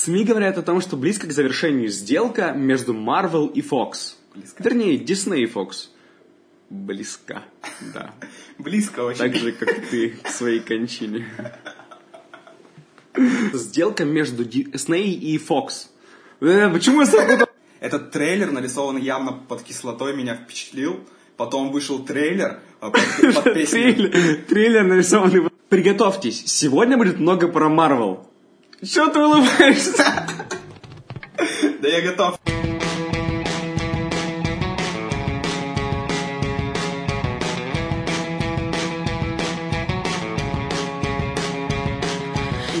СМИ говорят о том, что близко к завершению сделка между Marvel и Fox. Близко. Вернее, Disney и Fox. Близко, да. Близко очень. Так же, как ты к своей кончине. Сделка между Disney и Fox. Э, почему я сразу... Этот трейлер, нарисованный явно под кислотой, меня впечатлил. Потом вышел трейлер э, под, под песню. Трейлер, трейлер нарисованный... Приготовьтесь, сегодня будет много про Marvel. Чё ты улыбаешься? Да я готов.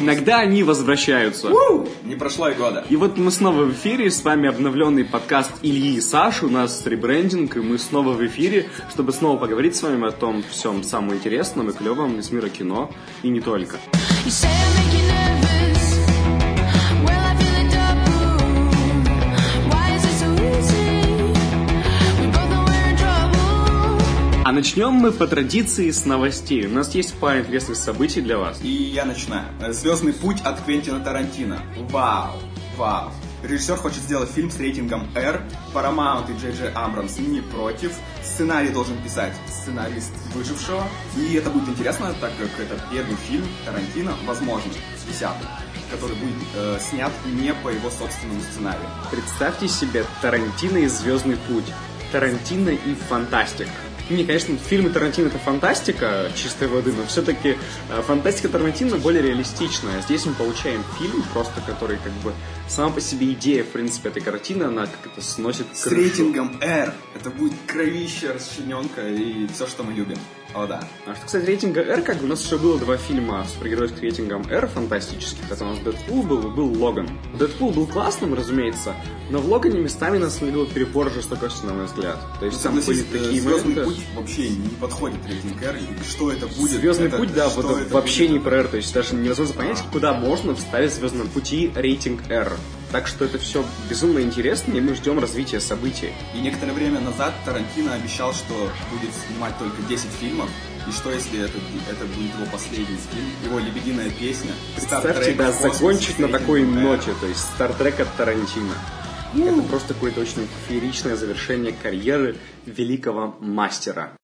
Иногда они возвращаются. Не прошло и года. И вот мы снова в эфире, с вами обновленный подкаст Ильи и Саши, у нас ребрендинг, и мы снова в эфире, чтобы снова поговорить с вами о том всем самом интересном и клевом из мира кино, и не только. You say А начнем мы по традиции с новостей. У нас есть пара интересных событий для вас. И я начинаю. Звездный путь от Квентина Тарантино. Вау, вау. Режиссер хочет сделать фильм с рейтингом R. Paramount и Джей Джей Абрамс не против. Сценарий должен писать сценарист выжившего. И это будет интересно, так как это первый фильм Тарантино, возможно, десятый, который будет э, снят не по его собственному сценарию. Представьте себе Тарантино и Звездный путь. Тарантино и фантастика. Не, конечно, фильмы Тарантино это фантастика чистой воды, но все-таки фантастика Тарантино более реалистичная. Здесь мы получаем фильм, просто который как бы сама по себе идея, в принципе, этой картины, она как это сносит С крышу. рейтингом R. Это будет кровище, расчлененка и все, что мы любим. О, да. А что, кстати, рейтинга R, как бы у нас еще было два фильма супергеройских рейтингом R фантастических. Это у нас Дэдпул был и был Логан. Дэдпул был классным, разумеется, но в Логане местами нас видел перебор жестокости, на мой взгляд. То есть там были э, такие Звездный моменты... путь вообще не подходит рейтинг R. И что это будет? Звездный это- путь, да, вот это вообще будет? не про R, то есть даже невозможно понять, куда можно вставить в Звездном пути рейтинг R. Так что это все безумно интересно, и мы ждем развития событий. И некоторое время назад Тарантино обещал, что будет снимать только 10 фильмов. И что если это, это будет его последний фильм, его лебединая песня? Представьте, да, закончить на такой R. ноте, то есть Стартрек от Тарантино. Это просто какое-то очень фееричное завершение карьеры великого мастера.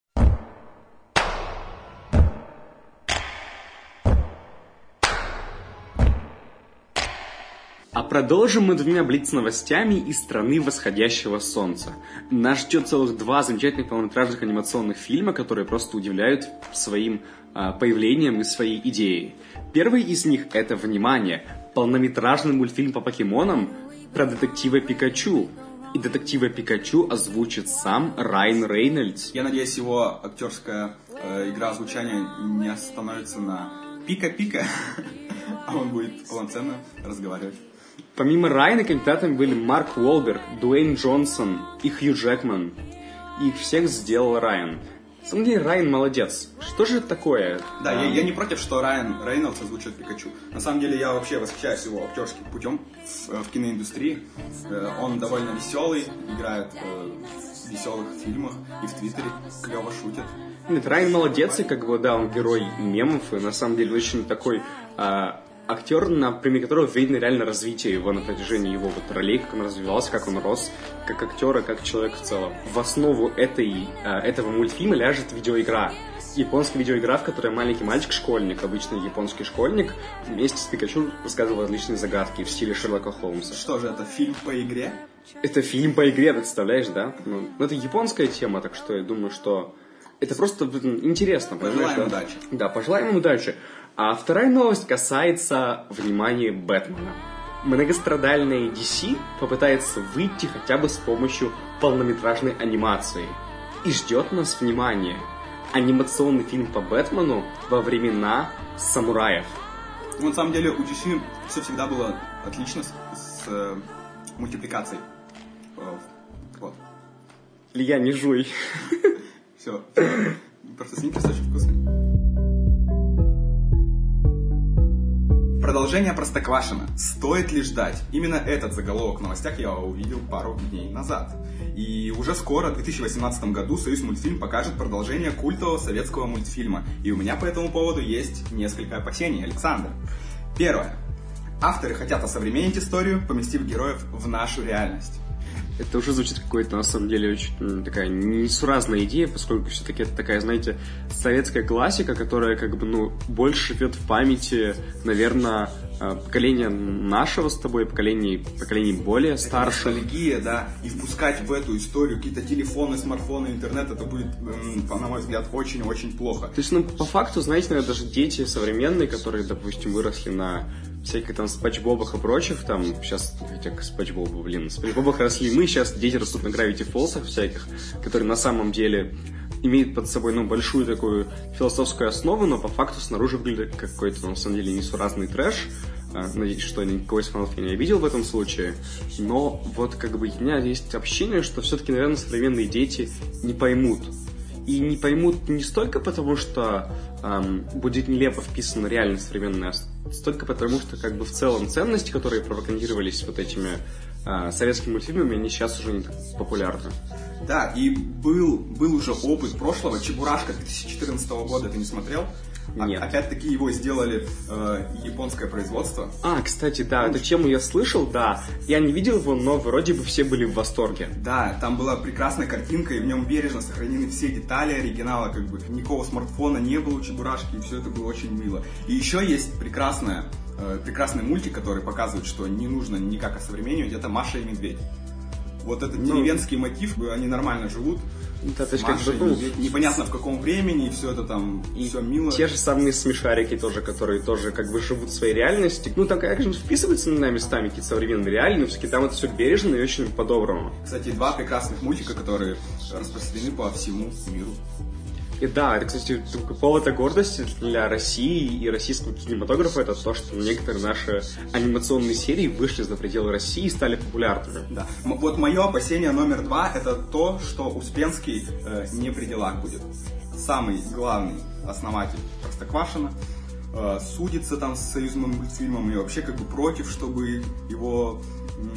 Продолжим мы двумя блиц-новостями из страны восходящего солнца. Нас ждет целых два замечательных полнометражных анимационных фильма, которые просто удивляют своим а, появлением и своей идеей. Первый из них это «Внимание!» полнометражный мультфильм по покемонам про детектива Пикачу. И детектива Пикачу озвучит сам Райан Рейнольдс. Я надеюсь, его актерская э, игра звучания не остановится на пика-пика, а он будет полноценно разговаривать. Помимо Райана кандидатами были Марк Уолберг, Дуэйн Джонсон и Хью Джекман. И их всех сделал Райан. На самом деле Райан молодец. Что же это такое? Да, А, я, я не против, что Райан Рейнольдс озвучит Пикачу. На самом деле я вообще восхищаюсь его актерским путем в, э, в киноиндустрии. Э, Он довольно веселый, играет э, в веселых фильмах и в Твиттере клево шутит. Нет, Райан молодец, и как бы, да, он герой мемов, и на самом деле очень такой а, актер, на примере которого видно реально развитие его на протяжении его вот ролей, как он развивался, как он рос, как актер и как человек в целом. В основу этой, а, этого мультфильма ляжет видеоигра. Японская видеоигра, в которой маленький мальчик-школьник, обычный японский школьник, вместе с Пикачу рассказывал различные загадки в стиле Шерлока Холмса. Что же это, фильм по игре? Это фильм по игре, представляешь, да? Ну, ну, это японская тема, так что я думаю, что это просто интересно. Пожелаем да? удачи. Да, пожелаем им удачи. А вторая новость касается внимания Бэтмена. Многострадальная DC попытается выйти хотя бы с помощью полнометражной анимации. И ждет нас внимание. Анимационный фильм по Бэтмену во времена самураев. Ну, на самом деле у DC все всегда было отлично с, с, э, мультипликацией. Э, Вот. Илья, не жуй. Все. Просто сникерс очень вкусный. Продолжение Простоквашина. Стоит ли ждать? Именно этот заголовок в новостях я увидел пару дней назад. И уже скоро, в 2018 году, Союз мультфильм покажет продолжение культового советского мультфильма. И у меня по этому поводу есть несколько опасений, Александр. Первое. Авторы хотят осовременить историю, поместив героев в нашу реальность. Это уже звучит какой-то, на самом деле, очень такая несуразная идея, поскольку все-таки это такая, знаете, советская классика, которая как бы, ну, больше живет в памяти, наверное, э, поколения нашего с тобой, поколений, поколений более старших. Ностальгия, да, и впускать в эту историю какие-то телефоны, смартфоны, интернет, это будет, на мой взгляд, очень-очень плохо. То есть, ну, по факту, знаете, наверное, даже дети современные, которые, допустим, выросли на всяких там спанч Бобах и прочих, там, сейчас, хотя Бобу, блин, на спанч Бобах росли мы, сейчас дети растут на Gravity Фолсах всяких, которые на самом деле имеют под собой, ну, большую такую философскую основу, но по факту снаружи выглядит как какой-то, на самом деле, несуразный трэш. А, Надеюсь, что никого из фанатов я не обидел в этом случае. Но вот как бы у меня есть ощущение, что все-таки, наверное, современные дети не поймут. И не поймут не столько потому, что ам, будет нелепо вписана реальность современная, а столько потому, что как бы в целом ценности, которые пропагандировались вот этими а, советскими мультфильмами, они сейчас уже не так популярны. Да, и был, был уже опыт прошлого, Чебурашка 2014 года, ты не смотрел? А- Нет. Опять-таки его сделали э, японское производство. А, кстати, да, эту тему я слышал, да. Я не видел его, но вроде бы все были в восторге. Да, там была прекрасная картинка, и в нем бережно сохранены все детали оригинала, как бы никакого смартфона не было у Чебурашки, и все это было очень мило. И еще есть прекрасная, э, прекрасный мультик, который показывает, что не нужно никак осовременивать, это Маша и Медведь. Вот этот Ну. деревенский мотив, э, они нормально живут. Да, то есть Маша как бы, ну. Непонятно в каком времени, и все это там, И все мило. Те же самые смешарики тоже, которые тоже как бы живут в своей реальности. Ну, там, конечно, вписываются на местами какие-то современные реалии, но все-таки там это все бережно и очень по-доброму. Кстати, два прекрасных мультика, которые распространены по всему миру. И да, это, кстати, такой повод гордости для России и российского кинематографа, это то, что некоторые наши анимационные серии вышли за пределы России и стали популярными. Да. М- Вот мое опасение номер два это то, что Успенский э, не при делах будет. Самый главный основатель Простоквашина э, судится там с союзным мультфильмом и вообще как бы против, чтобы его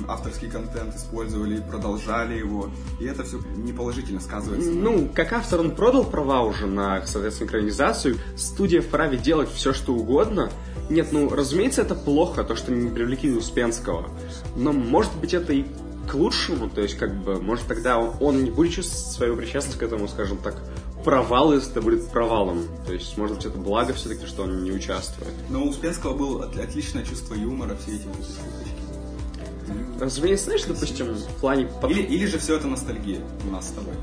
авторский контент использовали и продолжали его. И это все неположительно сказывается. Ну, как автор он продал права уже на, соответственно, экранизацию. Студия вправе делать все, что угодно. Нет, ну, разумеется, это плохо, то, что не привлекли Успенского. Но, может быть, это и к лучшему. То есть, как бы, может, тогда он, он не будет чувствовать свою причастность к этому, скажем так, провал, если это будет провалом. То есть, может быть, это благо все-таки, что он не участвует. Но у Успенского было от- отличное чувство юмора, все эти вот шуточки. Разумеется, знаешь, допустим, в плане... под- Или, или же все это ностальгия у нас с тобой.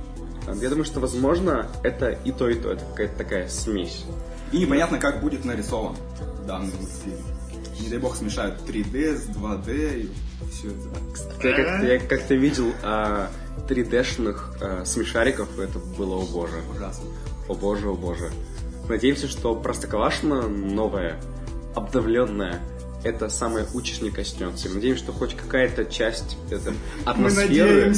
Я думаю, что, возможно, это и то, и то. Это какая-то такая смесь. И непонятно, как будет нарисован данный мультфильм. Не дай бог смешают 3D с 2D и все это. Я как-то, я как-то видел а, 3D-шных а, смешариков, и это было, о боже. Ужасно. О боже, о боже. Надеемся, что Простоквашино новая, обновленная, это самое не коснется. И Надеемся, что хоть какая-то часть этой Мы атмосферы,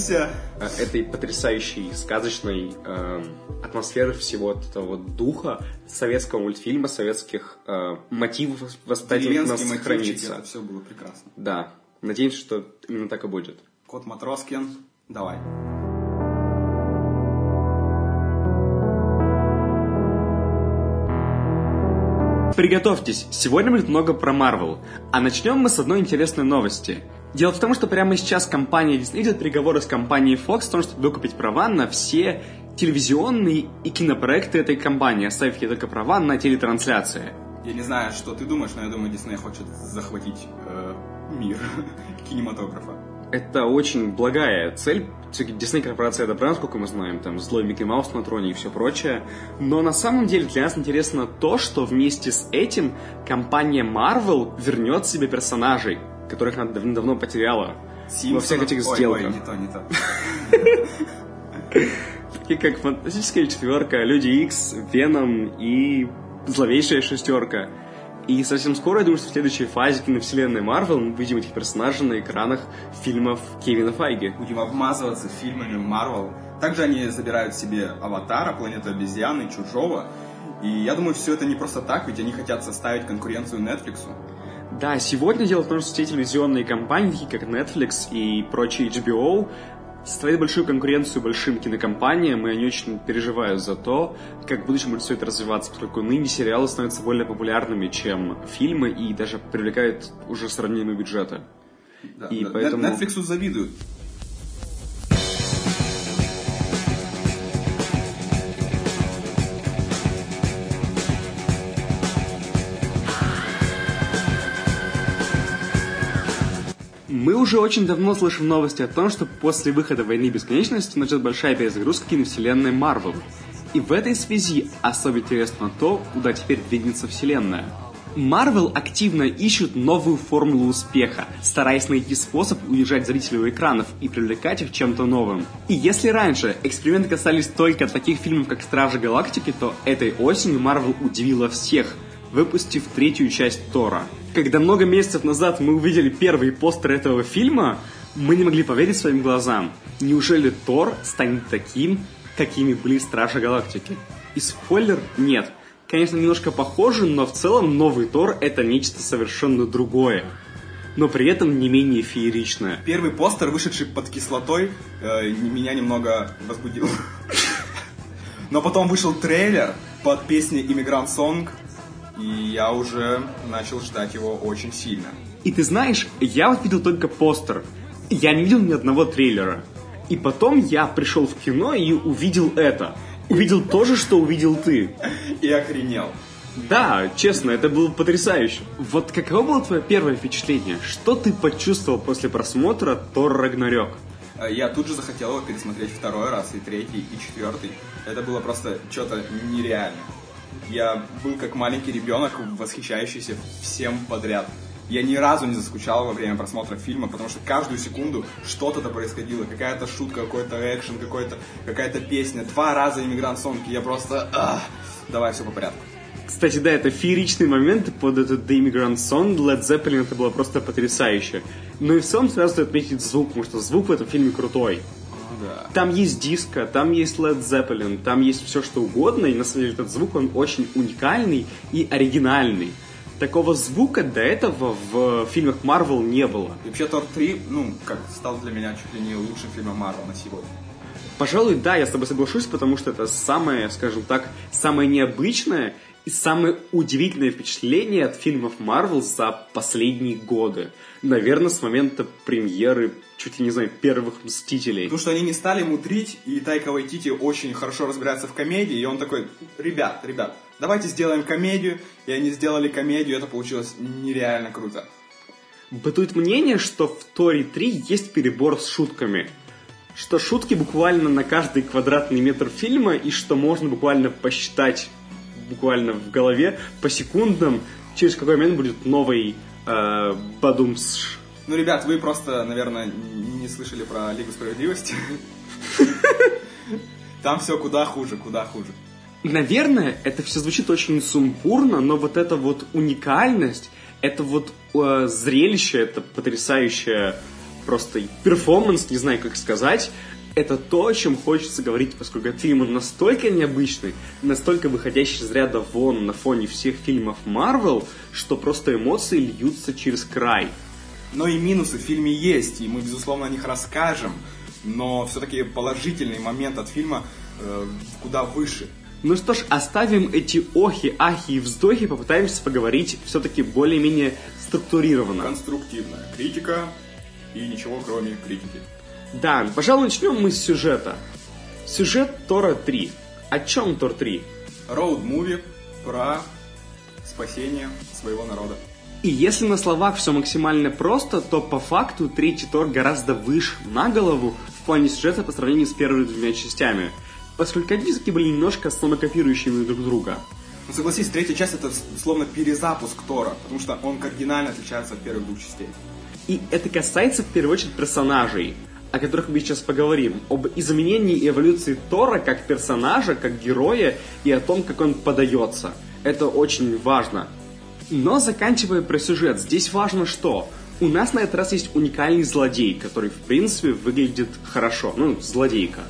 э, этой потрясающей, сказочной эм, атмосферы всего вот этого вот духа советского мультфильма, советских э, мотивов воспитательных нас сохранится. это все было прекрасно. Да. Надеемся, что именно так и будет. Кот Матроскин, давай. Приготовьтесь, сегодня будет много про Марвел. А начнем мы с одной интересной новости. Дело в том, что прямо сейчас компания Disney идет переговоры с компанией Fox о том, чтобы выкупить права на все телевизионные и кинопроекты этой компании, оставив ей только права на телетрансляции. Я не знаю, что ты думаешь, но я думаю, Дисней хочет захватить э, мир кинематографа. Это очень благая цель. Все-таки Disney корпорация это бренд, сколько мы знаем, там злой Микки Маус на троне и все прочее. Но на самом деле для нас интересно то, что вместе с этим компания Marvel вернет себе персонажей, которых она давно потеряла. Во всех Симпсонов- этих Ой, сделках. Ой, не то, не то. Такие как Фантастическая четверка, Люди Икс, Веном и Зловещая шестерка. И совсем скоро, я думаю, что в следующей фазе киновселенной Марвел мы увидим этих персонажей на экранах фильмов Кевина Файги. Будем обмазываться фильмами Марвел. Также они забирают себе Аватара, Планету обезьяны, Чужого. И я думаю, все это не просто так, ведь они хотят составить конкуренцию Netflix. Да, сегодня дело в том, что все телевизионные компании, такие как Netflix и прочие HBO, ставит большую конкуренцию большим кинокомпаниям, и они очень переживают за то, как в будущем будет все это развиваться, поскольку ныне сериалы становятся более популярными, чем фильмы, и даже привлекают уже сравнимые бюджеты. Да, И Нет- поэтому- Netflix завидуют. Мы уже очень давно слышим новости о том, что после выхода «Войны бесконечности» начнет большая перезагрузка киновселенной Марвел. И в этой связи особо интересно то, куда теперь двинется вселенная. Марвел активно ищут новую формулу успеха, стараясь найти способ удержать зрителей у экранов и привлекать их чем-то новым. И если раньше эксперименты касались только таких фильмов, как «Стражи Галактики», то этой осенью Марвел удивила всех, выпустив третью часть Тора. Когда много месяцев назад мы увидели первый постер этого фильма, мы не могли поверить своим глазам. Неужели Тор станет таким, какими были Стражи Галактики? И спойлер – нет. Конечно, немножко похоже, но в целом новый Тор – это нечто совершенно другое. Но при этом не менее фееричное. Первый постер, вышедший под кислотой, э, меня немного возбудил. Но потом вышел трейлер под песней «Иммигрант Сонг», и я уже начал ждать его очень сильно. И ты знаешь, я вот видел только постер. Я не видел ни одного трейлера. И потом я пришел в кино и увидел это. Увидел то же, что увидел ты. И охренел. Да, честно, это было потрясающе. Вот каково было твое первое впечатление? Что ты почувствовал после просмотра Тор Рагнарёк? Э, Я тут же захотел его пересмотреть второй раз, и третий, и четвертый. Это было просто что-то нереально. Я был как маленький ребенок, восхищающийся всем подряд. Я ни разу не заскучал во время просмотра фильма, потому что каждую секунду что-то-то происходило. Какая-то шутка, какой-то экшен, какой-то, какая-то песня. Два раза иммигрант Сонг, и я просто... ах, давай все по порядку. Кстати, да, это фееричный момент под этот The Immigrant Song Led Zeppelin, это было просто потрясающе. Ну и в целом сразу стоит отметить звук, потому что звук в этом фильме крутой. Там есть диско, там есть Led Zeppelin, там есть все что угодно, и на самом деле этот звук, он очень уникальный и оригинальный. Такого звука до этого в фильмах Marvel не было. И вообще Тор 3, ну, как стал для меня чуть ли не лучшим фильмом Марвел на сегодня. Пожалуй, да, я с тобой соглашусь, потому что это самое, скажем так, самое необычное и самое удивительное впечатление от фильмов Marvel за последние годы. Наверное, с момента премьеры, чуть ли не знаю, первых Мстителей. Потому что они не стали мудрить, и Тайка Вайтити очень хорошо разбирается в комедии, и он такой, ребят, ребят, давайте сделаем комедию, и они сделали комедию, и это получилось нереально круто. Бытует мнение, что в Торе 3 есть перебор с шутками. Что шутки буквально на каждый квадратный метр фильма, и что можно буквально посчитать буквально в голове по секундам, через какой момент будет новый бадумс. Ну, ребят, вы просто, наверное, не слышали про Лигу Справедливости. Там все куда хуже, куда хуже. Наверное, это все звучит очень сумбурно, но вот эта вот уникальность, это вот э, зрелище, это потрясающее просто перформанс, не знаю, как сказать, это то, о чем хочется говорить, поскольку этот фильм он настолько необычный, настолько выходящий из ряда вон на фоне всех фильмов Marvel, что просто эмоции льются через край. Но и минусы в фильме есть, и мы, безусловно, о них расскажем. Но все-таки положительный момент от фильма э, куда выше. Ну что ж, оставим эти охи, ахи и вздохи, попытаемся поговорить все-таки более-менее структурированно. Конструктивная критика и ничего кроме критики. Да, пожалуй, начнем мы с сюжета. Сюжет Тора 3. О чем Тор 3? Роуд-муви про спасение своего народа. И если на словах все максимально просто, то по факту третий Тор гораздо выше на голову в плане сюжета по сравнению с первыми двумя частями, поскольку они все-таки были немножко самокопирующими друг друга. Ну, согласись, третья часть это словно перезапуск Тора, потому что он кардинально отличается от первых двух частей. И это касается в первую очередь персонажей, о которых мы сейчас поговорим. Об изменении и эволюции Тора как персонажа, как героя и о том, как он подается. Это очень важно. Но заканчивая про сюжет, здесь важно что? У нас на этот раз есть уникальный злодей, который в принципе выглядит хорошо. Ну, злодейка.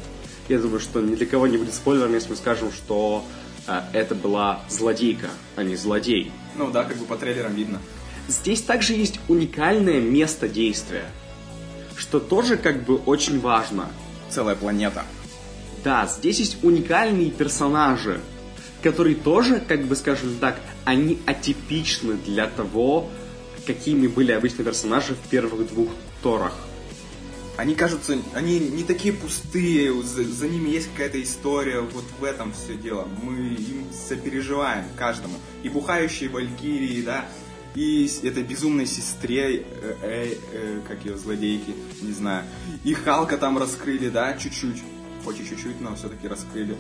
Я думаю, что ни для кого не будет спойлером, если мы скажем, что э, это была злодейка, а не злодей. Ну да, как бы по трейлерам видно. Здесь также есть уникальное место действия. Что тоже как бы очень важно. Целая планета. Да, здесь есть уникальные персонажи, которые тоже, как бы скажем так, они атипичны для того, какими были обычно персонажи в первых двух Торах. Они кажутся, они не такие пустые, за, за ними есть какая-то история, вот в этом все дело. Мы им сопереживаем каждому. И бухающие валькирии, да, и этой безумной сестре, э, э, э, как ее, злодейки, не знаю. И Халка там раскрыли, да, чуть-чуть. Хоть и чуть-чуть, но все-таки раскрыли.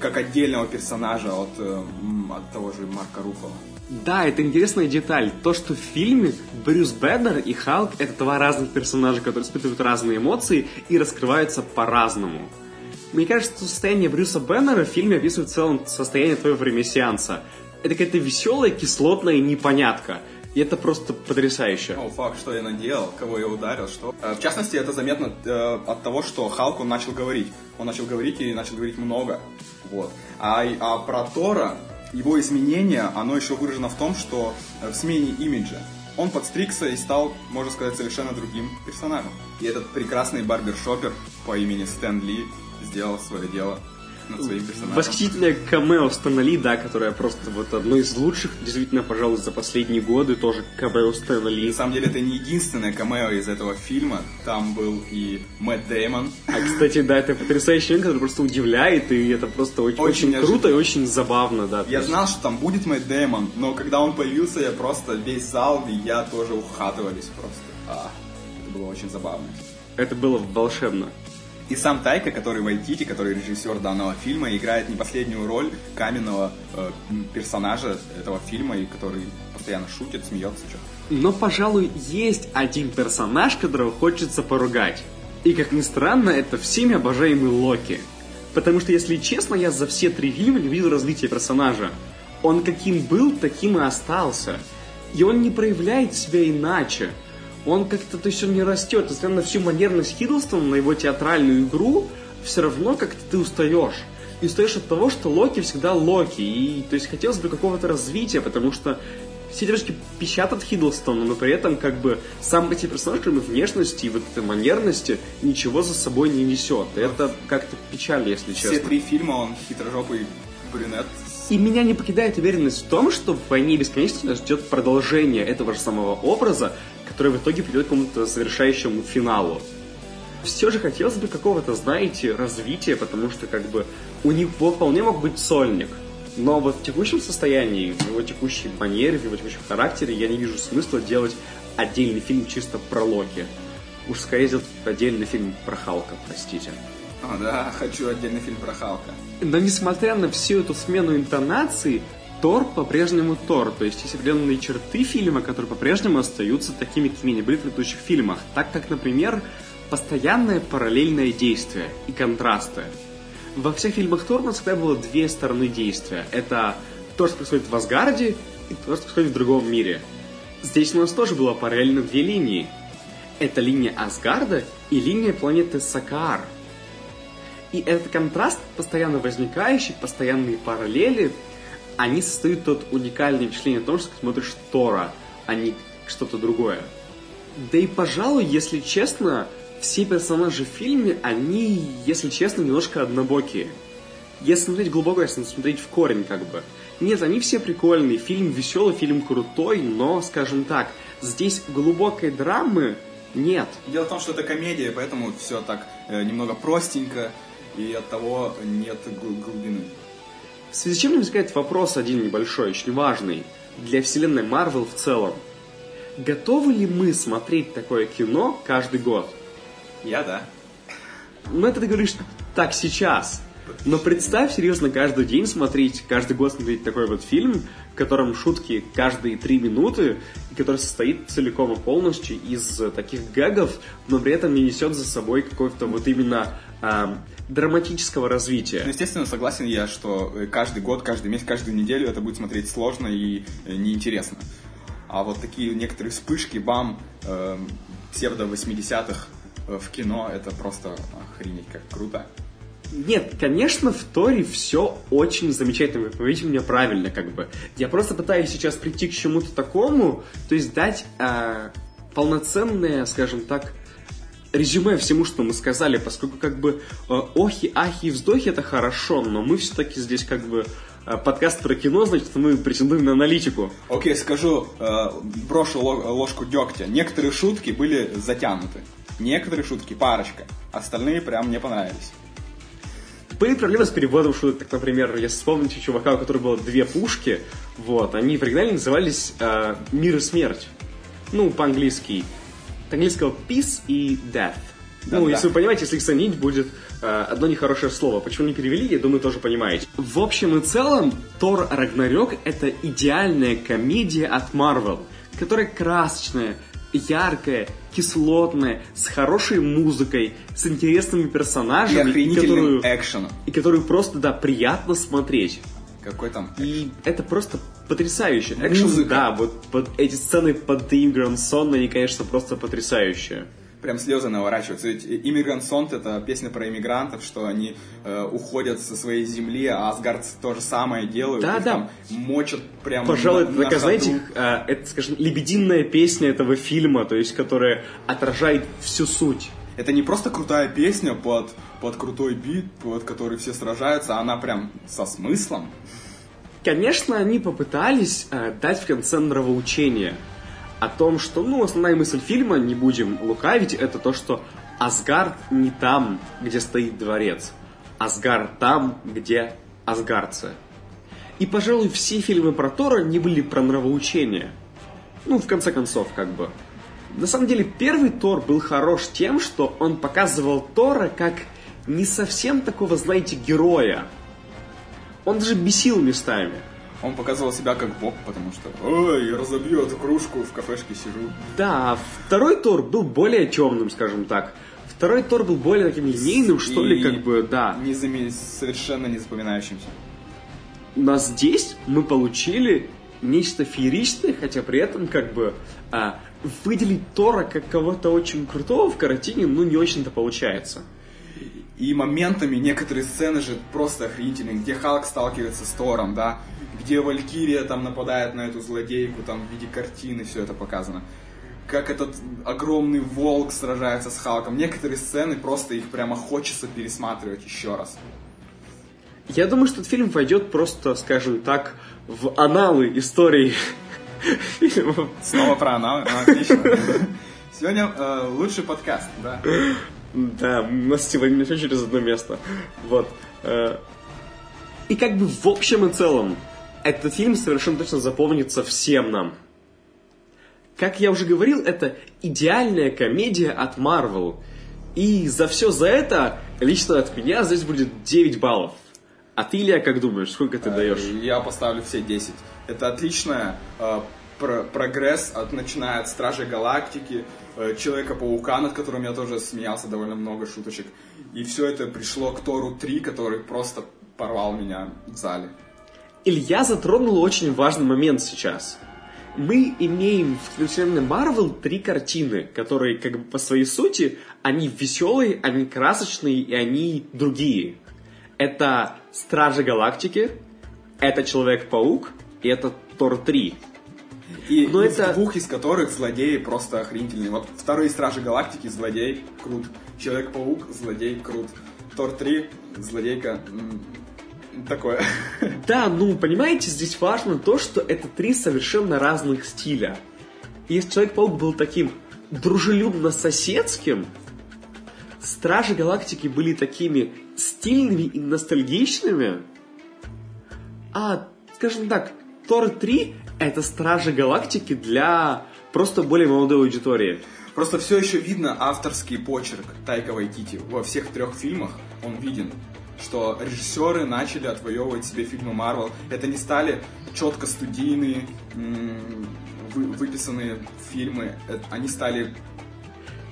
Как отдельного персонажа от, э, от того же Марка Руффало. Да, это интересная деталь. То, что в фильме Брюс Беннер и Халк это два разных персонажа, которые испытывают разные эмоции и раскрываются по-разному. Мне кажется, что состояние Брюса Беннера в фильме описывает в целом состояние твоего время сеанса. Это какая-то веселая, кислотная непонятка. И это просто потрясающе. О, фак, что я наделал, кого я ударил, что... Э, В частности, это заметно э, от того, что Халк, он начал говорить. Он начал говорить и начал говорить много. Вот. А, а про Тора, его изменение, оно еще выражено в том, что э, в смене имиджа. Он подстригся и стал, можно сказать, совершенно другим персонажем. И этот прекрасный барбершопер по имени Стэн Ли сделал свое дело над своим персонажем. Восхитительное камео Стэна Ли, да, которое просто вот одно из лучших, действительно, пожалуй, за последние годы тоже камео Стэна Ли. На самом деле, это не единственное камео из этого фильма. Там был и Мэтт Дэймон, А, кстати, да, это потрясающий момент, который просто удивляет, и это просто очень, Очень очень, круто и очень забавно, да. Я знал, что там будет Мэтт Дэймон, но когда он появился, я просто весь зал и я тоже ухатывались просто. А, это было очень забавно. Это было волшебно. И сам Тайка, который Вайтити, который режиссер данного фильма, играет не последнюю роль каменного э, персонажа этого фильма, и который постоянно шутит, смеется, что Но, пожалуй, есть один персонаж, которого хочется поругать. И, как ни странно, это всеми обожаемый Локи. Потому что, если честно, я за все три фильма не видел развития персонажа. Он каким был, таким и остался. И он не проявляет себя иначе. Он как-то, то есть он не растет. Несмотря на всю манерность Хиддлстона, на его театральную игру, все равно как-то ты устаешь. И устаешь от того, что Локи всегда Локи. И, то есть, хотелось бы какого-то развития, потому что все девушки пищат Хиддлстона, но при этом как бы сам эти персонажи, кроме внешности и вот этой манерности, ничего за собой не несет. И это как-то печально, если честно. Все три фильма он хитрожопый брюнет. И меня не покидает уверенность в том, что в «Войне бесконечности» нас ждет продолжение этого же самого образа, который в итоге придет к какому-то завершающему финалу. Все же хотелось бы какого-то, знаете, развития, потому что как бы у него вполне мог быть сольник. Но вот в текущем состоянии, в его текущей манере, в его текущем характере я не вижу смысла делать отдельный фильм чисто про Локи. Уж скорее сделать отдельный фильм про Халка, простите. О, да, хочу отдельный фильм про Халка. Но несмотря на всю эту смену интонаций, Тор по-прежнему Тор. То есть есть определенные черты фильма, которые по-прежнему остаются такими, какими они были в предыдущих фильмах. Так как, например, постоянное параллельное действие и контрасты. Во всех фильмах Тор у нас всегда было две стороны действия. Это то, что происходит в Асгарде, и то, что происходит в другом мире. Здесь у нас тоже было параллельно две линии. Это линия Асгарда и линия планеты Сакаар. И этот контраст, постоянно возникающий, постоянные параллели, они создают тот уникальное впечатление о том, что ты смотришь Тора, а не что-то другое. Да и, пожалуй, если честно, все персонажи в фильме, они, если честно, немножко однобокие. Если смотреть глубоко, если смотреть в корень, как бы. Нет, они все прикольные, фильм веселый, фильм крутой, но, скажем так, здесь глубокой драмы нет. Дело в том, что это комедия, поэтому все так э, немного простенько, и от того нет гл- глубины. В связи с чем возникает вопрос один небольшой, очень важный, для вселенной Марвел в целом. Готовы ли мы смотреть такое кино каждый год? Я да. Ну, это ты говоришь так сейчас. Но представь серьезно каждый день смотреть, каждый год смотреть такой вот фильм, в котором шутки каждые три минуты, и который состоит целиком и полностью из таких гэгов, но при этом не несет за собой какого-то вот именно ам, драматического развития. Ну, естественно, согласен я, что э, каждый год, каждый месяц, каждую неделю это будет смотреть сложно и э, неинтересно. А вот такие некоторые вспышки, бам, э, псевдо 80-х э, в кино, это просто охренеть как круто. Нет, конечно, в Торе все очень замечательно, вы поймите меня правильно, как бы. Я просто пытаюсь сейчас прийти к чему-то такому, то есть дать э, полноценное, скажем так, резюме всему, что мы сказали, поскольку как бы э, охи, ахи и вздохи это хорошо, но мы все-таки здесь как бы э, подкаст про кино, значит, мы претендуем на аналитику. Окей, скажу, э, брошу ло- ложку дегтя. Некоторые шутки были затянуты. Некоторые шутки, парочка. Остальные прям мне понравились. Были проблемы с переводом шуток, например, если вспомните чувака, у которого было две пушки, вот, они в оригинале назывались э, «Мир и смерть». Ну, по-английски. От английского «peace» и «death». ну, Да-да. если вы понимаете, если их сравнить, будет э, одно нехорошее слово. Почему не перевели, я думаю, тоже понимаете. В общем и целом, Тор Рагнарёк — это идеальная комедия от Marvel, которая красочная, яркая, кислотная, с хорошей музыкой, с интересными И персонажами, охренительным которую, экшеном. и которую просто, да, приятно смотреть. Какой там И это просто потрясающе. Экшен, Музыка. да, вот под эти сцены под The Immigrant Song, они, конечно, просто потрясающие. прям слезы наворачиваются. Ведь «Иммигрант Сонт» — это песня про иммигрантов, что они э, уходят со своей земли, а асгардцы то же самое делают. Да, да. там мочат прям Пожалуй, на- это такая, знаете, э, это, скажем, лебединая песня этого фильма, то есть, которая отражает всю суть. Это не просто крутая песня под, под крутой бит, под который все сражаются, а она прям со смыслом. Конечно, они попытались э, дать в конце нравоучение о том, что, ну, основная мысль фильма, не будем лукавить, это то, что Асгард не там, где стоит дворец. Асгард там, где асгардцы. И, пожалуй, все фильмы про Тора не были про нравоучение. Ну, в конце концов, как бы. На самом деле, первый Тор был хорош тем, что он показывал Тора как не совсем такого, знаете, героя. Он даже бесил местами. Он показывал себя как бог, потому что «Ой, я разобью эту кружку, в кафешке сижу». Да, второй Тор был более темным, скажем так. Второй Тор был более таким линейным, что ли, как бы, да. не заме- совершенно не запоминающимся. Но здесь мы получили нечто фееричное, хотя при этом как бы а, выделить Тора как кого-то очень крутого в картине, ну, не очень-то получается. И моментами некоторые сцены же просто охренительные, где Халк сталкивается с Тором, да, где Валькирия там нападает на эту злодейку, там в виде картины все это показано. Как этот огромный волк сражается с Халком. Некоторые сцены просто их прямо хочется пересматривать еще раз. Я думаю, что этот фильм войдет просто, скажем так, в аналы истории фильмов. Снова про она, отлично. Сегодня э, лучший подкаст, да. Да, у нас сегодня все через одно место. Вот. Э, И как бы в общем и целом, этот фильм совершенно точно запомнится всем нам. Как я уже говорил, это идеальная комедия от Marvel. И за все за это, лично от меня, здесь будет 9 баллов. А ты, Илья, как думаешь, сколько ты даешь? Я поставлю все 10. Это отличная э, про- прогресс, от, начиная от Стражей Галактики, э, Человека-паука, над которым я тоже смеялся довольно много шуточек. И все это пришло к Тору 3, который просто порвал меня в зале. Илья затронул очень важный момент сейчас. Мы имеем в вселенной Марвел три картины, которые как бы по своей сути, они веселые, они красочные и они другие. Это Стражи Галактики, это Человек-паук и это Тор 3. И, Но и это- в двух из которых злодеи просто охренительные. Вот вторые Стражи Галактики злодей крут. Человек-паук злодей крут. Тор 3 злодейка такое. Да, ну, понимаете, здесь важно то, что это три совершенно разных стиля. Если Человек-паук был таким дружелюбно-соседским, Стражи Галактики были такими стильными и ностальгичными, а, скажем так, Тор 3 это Стражи Галактики для просто более молодой аудитории. Просто все еще видно авторский почерк Тайка Вайтити. Во всех трех фильмах он виден, что режиссеры начали отвоевывать себе фильмы Марвел. Это не стали четко студийные, выписанные фильмы. Это- Они стали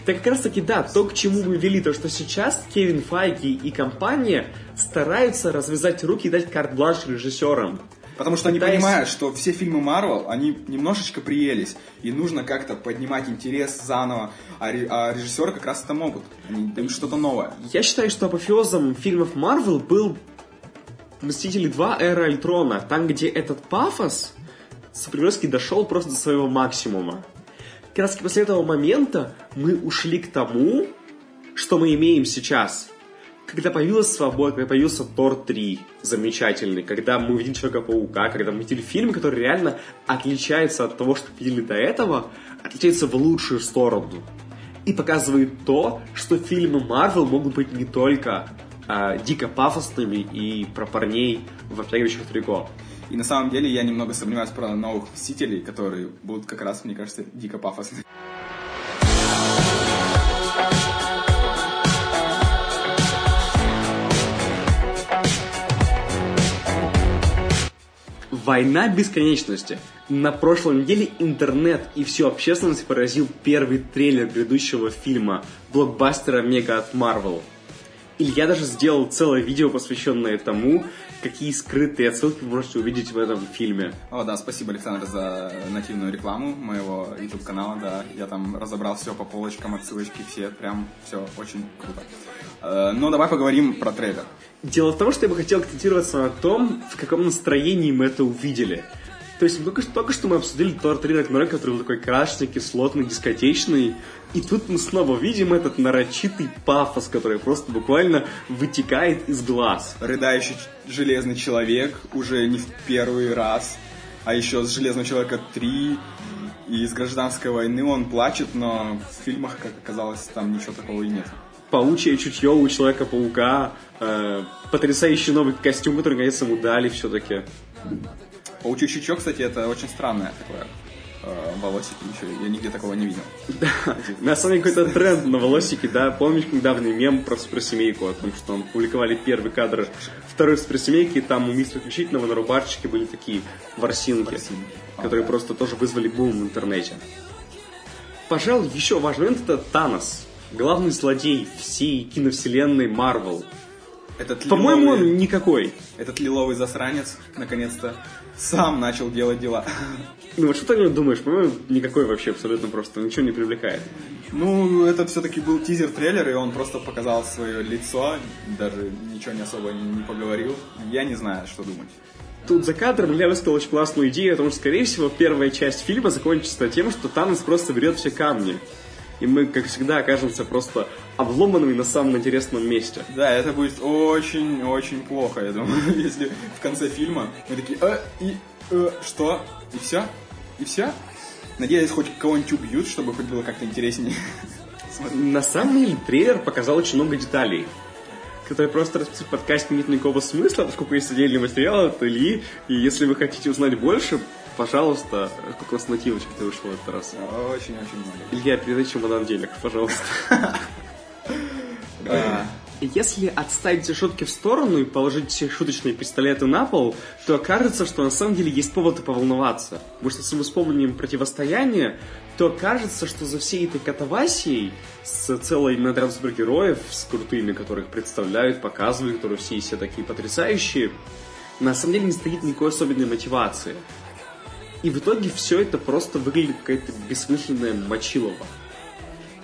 Так как раз таки, да, то, к чему мы вели, то, что сейчас Кевин Файги и компания стараются развязать руки и дать карт-бланш режиссерам. Потому что они Пытаясь- понимают, что все фильмы Марвел, они немножечко приелись, и нужно как-то поднимать интерес заново, а, ре- а режиссеры как раз это могут. Они дают что-то новое. Я считаю, что апофеозом фильмов Марвел был Мстители 2 Эра Альтрона, там, где этот пафос Супергеройский дошел просто до своего максимума. Как раз после этого момента мы ушли к тому, что мы имеем сейчас. Когда появилась свобода, когда появился Тор 3, замечательный, когда мы увидели Человека-паука, когда мы видели фильмы, которые реально отличаются от того, что видели до этого, отличаются в лучшую сторону. И показывает то, что фильмы Марвел могут быть не только а, дико пафосными и про парней в обтягивающих трико. И на самом деле я немного сомневаюсь про новых Мстителей, которые будут как раз, мне кажется, дико пафосны. Война бесконечности. На прошлой неделе интернет и всю общественность поразил первый трейлер грядущего фильма блокбастера Мега от Marvel. Илья даже сделал целое видео, посвященное тому, какие скрытые отсылки вы можете увидеть в этом фильме. О, да, спасибо, Александр, за нативную рекламу моего YouTube канала, да. Я там разобрал все по полочкам, отсылочки все, прям все очень круто. Э, Ну, давай поговорим про трейлер. Дело в том, что я бы хотел акцентироваться на том, в каком настроении мы это увидели. То есть только, что- только что мы обсудили Тор 3 Рагнарёк, который был такой красный, кислотный, дискотечный. И тут мы снова видим этот нарочитый пафос, который просто буквально вытекает из глаз. Рыдающий железный человек уже не в первый раз, а еще с Железного человека 3 и из гражданской войны он плачет, но в фильмах, как оказалось, там ничего такого и нет. Паучье чутье у Человека-паука, э, потрясающий новый костюм, который наконец ему дали все-таки. Паучий щучок, кстати, это очень странное такое волосики еще. Я нигде такого не видел. На самом деле какой-то тренд на волосики, да. Помнишь недавний мем про суперсемейку, о том, что там публиковали первый кадр второй суперсемейки, и там у мистера Ключительного на рубашечке были такие ворсинки, Ворсинки. которые Ага. просто тоже вызвали бум в интернете. Пожалуй, еще важный момент это Танос, главный злодей всей киновселенной Марвел. Этот По-моему, лиловый- он никакой. Этот лиловый засранец, наконец-то, сам начал делать дела. Ну вот что ты о нем думаешь? По-моему, никакой вообще абсолютно просто, ничего не привлекает. Ну, это все-таки был тизер-трейлер, и он просто показал свое лицо, даже ничего не особо не, поговорил. Я не знаю, что думать. Тут за кадром Илья высказал очень классную идею о том, что, скорее всего, первая часть фильма закончится тем, что Танос просто берет все камни. И мы, как всегда, окажемся просто обломанными на самом интересном месте. Да, это будет очень-очень плохо, я думаю, если в конце фильма мы такие, э, и, э, что? И все? И все? Надеюсь, хоть кого-нибудь убьют, чтобы хоть было как-то интереснее. На самом деле, трейлер показал очень много деталей, которые просто расписать в подкасте нет никакого смысла, поскольку есть отдельный материал от Ильи, и если вы хотите узнать больше, пожалуйста, сколько у нас нативочки-то вышло в этот раз? Очень-очень много. Илья, передай чемодан денег, пожалуйста. Да. Если отставить все шутки в сторону и положить все шуточные пистолеты на пол, то окажется, что на самом деле есть повод и поволноваться. Потому что если мы вспомним противостояние, то окажется, что за всей этой катавасией с целой отрядом супергероев, с крутыми, которых представляют, показывают, которые все и все такие потрясающие, на самом деле не стоит никакой особенной мотивации. И в итоге все это просто выглядит какая-то бессмысленная мочилова.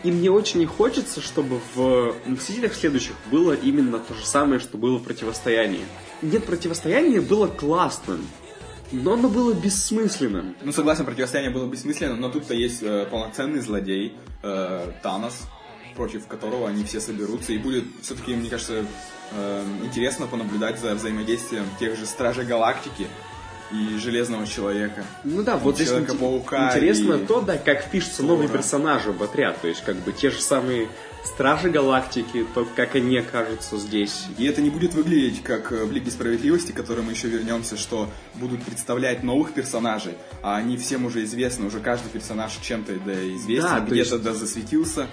И мне очень не хочется, чтобы в Мстителях следующих было именно то же самое, что было в противостоянии. Нет, противостояние было классным, но оно было бессмысленным. Ну, согласен, противостояние было бессмысленным, но тут-то есть э, полноценный злодей, э, Танос, против которого они все соберутся, и будет все-таки, мне кажется, э, интересно понаблюдать за взаимодействием тех же Стражей Галактики и Железного Человека. Ну да, вот здесь Человека-паука интересно и то, да, как впишутся новые Тора. персонажи в отряд. То есть, как бы те же самые Стражи Галактики, то как они окажутся здесь. И это не будет выглядеть как э, в Лиге Справедливости, к которой мы еще вернемся, что будут представлять новых персонажей, а они всем уже известны, уже каждый персонаж чем-то да известен, Да, то где-то есть- да засветился,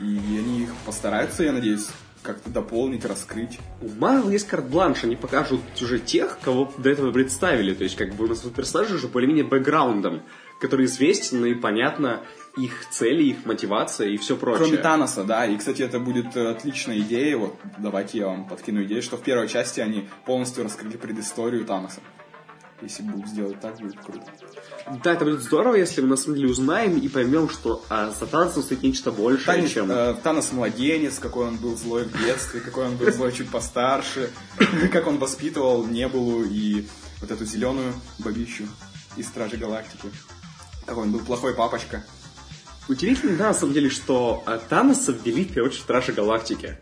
и они их постараются, я надеюсь, как-то дополнить, раскрыть. У Марвел есть карт-бланш, они покажут уже тех, кого до этого представили. То есть, как бы у нас персонажи уже более-менее бэкграундом, который известен и понятно их цели, их мотивация и все прочее. Кроме Таноса, да, и, кстати, это будет э, отличная идея, вот, давайте я вам подкину идею, что в первой части они полностью раскрыли предысторию Таноса. Если будут сделать так, будет круто. Да, это будет здорово, если мы на самом деле узнаем и поймем, что а, за танцем стоит нечто большее, Танец, чем... э, Танос младенец, какой он был злой в детстве, какой он был злой чуть постарше, как он воспитывал Небулу и вот эту зеленую бабищу из Стражи Галактики. Какой он был плохой папочка. Удивительно, да, на самом деле, что а, Таноса ввели в первую очередь Стражи Галактики.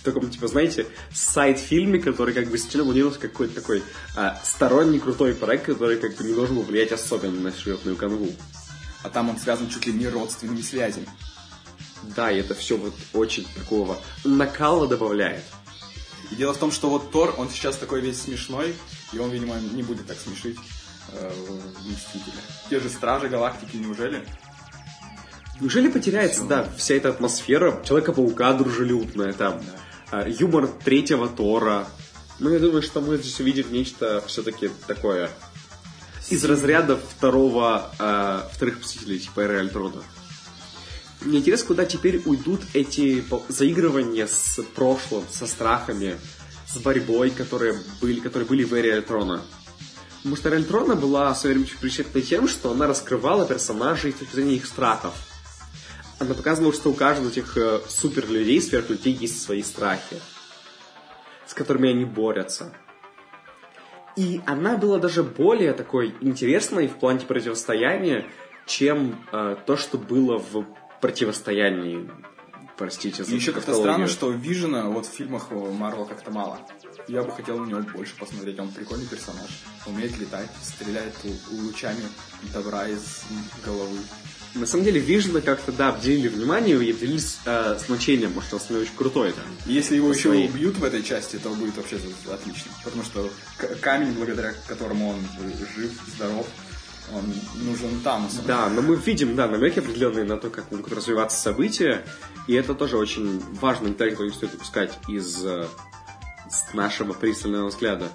В таком, типа, знаете, сайт-фильме, который как бы изначально планировался как какой-то такой а, сторонний крутой проект, который как бы не должен был влиять особенно на сюжетную канву. А там он связан чуть ли не родственными связями. Да, и это все вот очень такого накала добавляет. И дело в том, что вот Тор, он сейчас такой весь смешной, и он, видимо, не будет так смешить э, Мстителя. Те же Стражи Галактики, неужели? Неужели потеряется, да, вся эта атмосфера Человека-паука дружелюбная, там, а, юмор третьего Тора. Ну, я думаю, что мы здесь увидим нечто все-таки такое из разряда второго, а, вторых Мстителей, типа Эры Альтрона. Мне интересно, куда теперь уйдут эти заигрывания с прошлым, со страхами, с борьбой, которые были, которые были в Эре Альтрона. Потому что Эра Альтрона была в свое время тем, что она раскрывала персонажей с точки зрения их страхов. Она показывала, что у каждого этих э, суперлюдей, сверхлюдей есть свои страхи, с которыми они борются. И она была даже более такой интересной в плане противостояния, чем э, то, что было в противостоянии. Простите за И еще как-то странно, что Вижена вот в фильмах Марвел как-то мало. Я бы хотел на него больше посмотреть, он прикольный персонаж. Умеет летать, стреляет лу- лучами добра из головы. На самом деле, Вижена как-то, да, обделили внимание и обделили с, э, значением, потому что он очень крутой там. И если его еще своей. убьют в этой части, то будет вообще отлично. Потому что камень, благодаря которому он жив, здоров, он нужен Танусу. Да, но мы видим, да, намеки определенные на то, как могут развиваться события, и это тоже очень важный деталь, который не стоит упускать из э, с нашего пристального взгляда.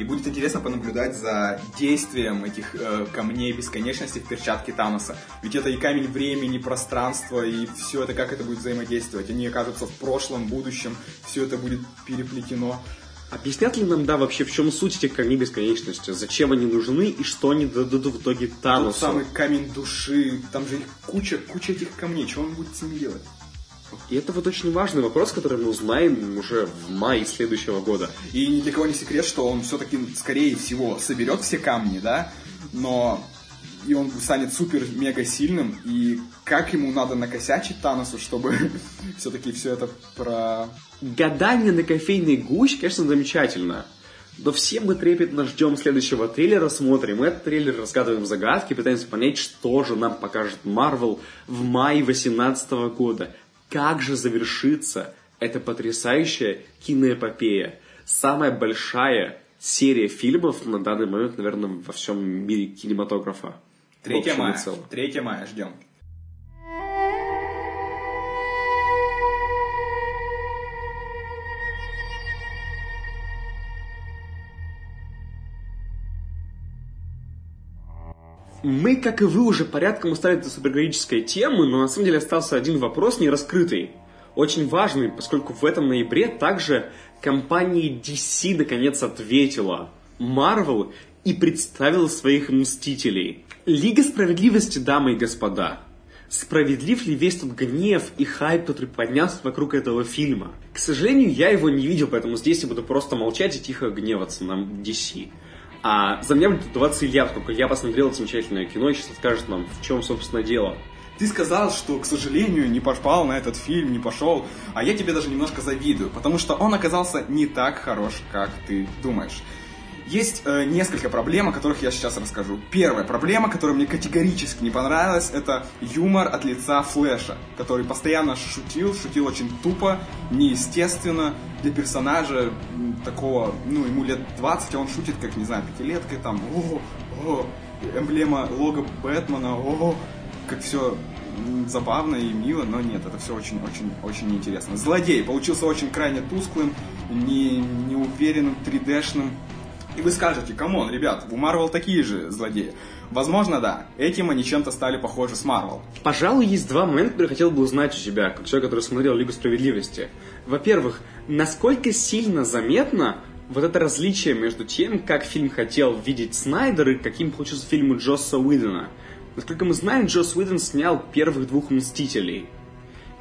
И будет интересно понаблюдать за действием этих э, камней бесконечности в перчатке Таноса. Ведь это и камень времени, пространства, и все это, как это будет взаимодействовать. Они окажутся в прошлом, будущем, все это будет переплетено. Объяснят ли нам, да, вообще, в чем суть этих камней бесконечности? Зачем они нужны и что они дадут в итоге Тот Танусу? самый камень души, там же их куча, куча этих камней. Что он будет с ними делать? И это вот очень важный вопрос, который мы узнаем уже в мае следующего года. И ни для кого не секрет, что он все-таки, скорее всего, соберет все камни, да, но и он станет супер-мега сильным, и как ему надо накосячить Таносу, чтобы все-таки все это про... Гадание на кофейной гуще, конечно, замечательно. Но все мы трепетно ждем следующего трейлера, смотрим этот трейлер, разгадываем загадки, пытаемся понять, что же нам покажет Марвел в мае 2018 года. Как же завершится эта потрясающая киноэпопея? Самая большая серия фильмов на данный момент, наверное, во всем мире кинематографа. В 3 общем и мая. целом. 3 мая ждем. Мы, как и вы, уже порядком устали от супергероической темы, но на самом деле остался один вопрос не раскрытый. Очень важный, поскольку в этом ноябре также компания DC наконец ответила Marvel и представила своих Мстителей. Лига Справедливости, дамы и господа. Справедлив ли весь тот гнев и хайп, который поднялся вокруг этого фильма? К сожалению, я его не видел, поэтому здесь я буду просто молчать и тихо гневаться на DC. А за меня будет отдуваться Илья, поскольку я посмотрел замечательное кино и сейчас скажет нам, в чем, собственно, дело. Ты сказал, что, к сожалению, не попал на этот фильм, не пошел, а я тебе даже немножко завидую, потому что он оказался не так хорош, как ты думаешь. Есть э, несколько проблем, о которых я сейчас расскажу. Первая проблема, которая мне категорически не понравилась, это юмор от лица Флэша, который постоянно шутил, шутил очень тупо, неестественно для персонажа такого, ну, ему лет 20, а он шутит, как, не знаю, пятилеткой, там, о, о, эмблема лого Бэтмена, о, как все забавно и мило, но нет, это все очень-очень-очень неинтересно. Злодей получился очень крайне тусклым, не, неуверенным, 3D-шным. И вы скажете, come on, ребят, у Марвел такие же злодеи. Возможно, да, этим они чем-то стали похожи с Марвел. Пожалуй, есть два момента, которые я хотел бы узнать у тебя, как человек, который смотрел Лигу Справедливости. Во-первых, насколько сильно заметно вот это различие между тем, как фильм хотел видеть Снайдер и каким получился фильм у Джосса Уидона. Насколько мы знаем, Джосс Уидон снял первых двух Мстителей.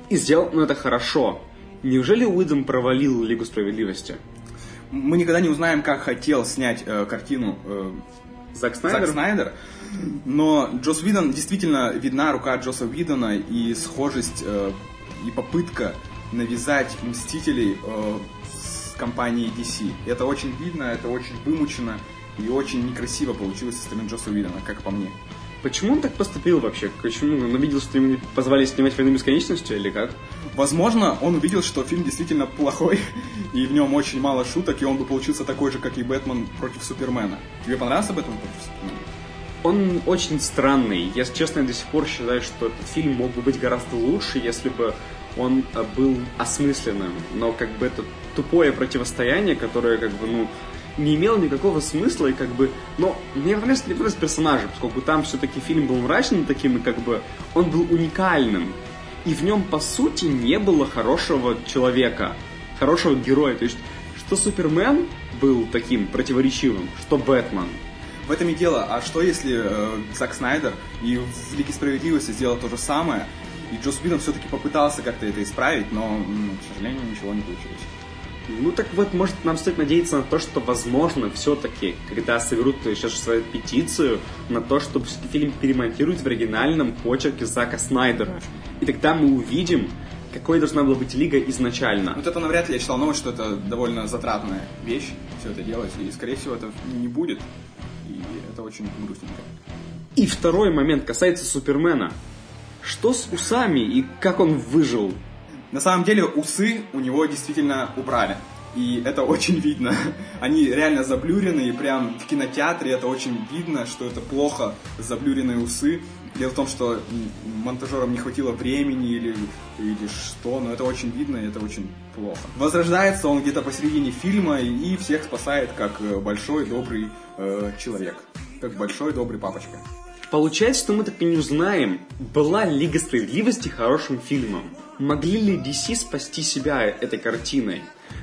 И сделал он это хорошо. Неужели Уидон провалил Лигу Справедливости? Мы никогда не узнаем, как хотел снять э, картину э, Зак Зак Снайдер? Снайдер. Но Джос Уидон, действительно видна рука Джоса Уидона и схожесть э, и попытка навязать Мстителей э, с компанией DC. Это очень видно, это очень вымучено и очень некрасиво получилось со стороны Джоса Уидона, как по мне. Почему он так поступил вообще? Почему? Он увидел, что ему позвали снимать «Войну бесконечности» или как? Возможно, он увидел, что фильм действительно плохой, и в нем очень мало шуток, и он бы получился такой же, как и Бэтмен против Супермена. Тебе понравился Бэтмен против Супермена? Он очень странный. Я, честно, до сих пор считаю, что этот фильм мог бы быть гораздо лучше, если бы он э, был осмысленным. Но как бы это тупое противостояние, которое как бы, ну, не имело никакого смысла, и как бы... Но мне понравились, мне понравились персонажи, поскольку там все-таки фильм был мрачным таким, и как бы он был уникальным. И в нем, по сути, не было хорошего человека, хорошего героя. То есть, что Супермен был таким противоречивым, что Бэтмен. В этом и дело. А что если э, Зак Снайдер и в Лиге Справедливости сделал то же самое, и Джос Уидон все-таки попытался как-то это исправить, но, к сожалению, ничего не получилось. Ну так вот, может нам стоит надеяться на то, что возможно все-таки, когда соберут сейчас свою петицию, на то, чтобы фильм перемонтировать в оригинальном почерке Зака Снайдера. И тогда мы увидим, какой должна была быть Лига изначально. Вот это навряд ли, я читал новость, что это довольно затратная вещь, все это делать, и, скорее всего, это не будет, и это очень грустненько. И второй момент касается Супермена. Что с усами и как он выжил? На самом деле усы у него действительно убрали. И это очень видно. Они реально заблюрены, и прям в кинотеатре это очень видно, что это плохо заблюренные усы. Дело в том, что монтажерам не хватило времени или, или что, но это очень видно, и это очень плохо. Возрождается он где-то посередине фильма и всех спасает как э, большой добрый э, человек. Как большой добрый папочка. Получается, что мы так и не узнаем, была Лига Справедливости хорошим фильмом. Могли ли DC спасти себя этой картиной?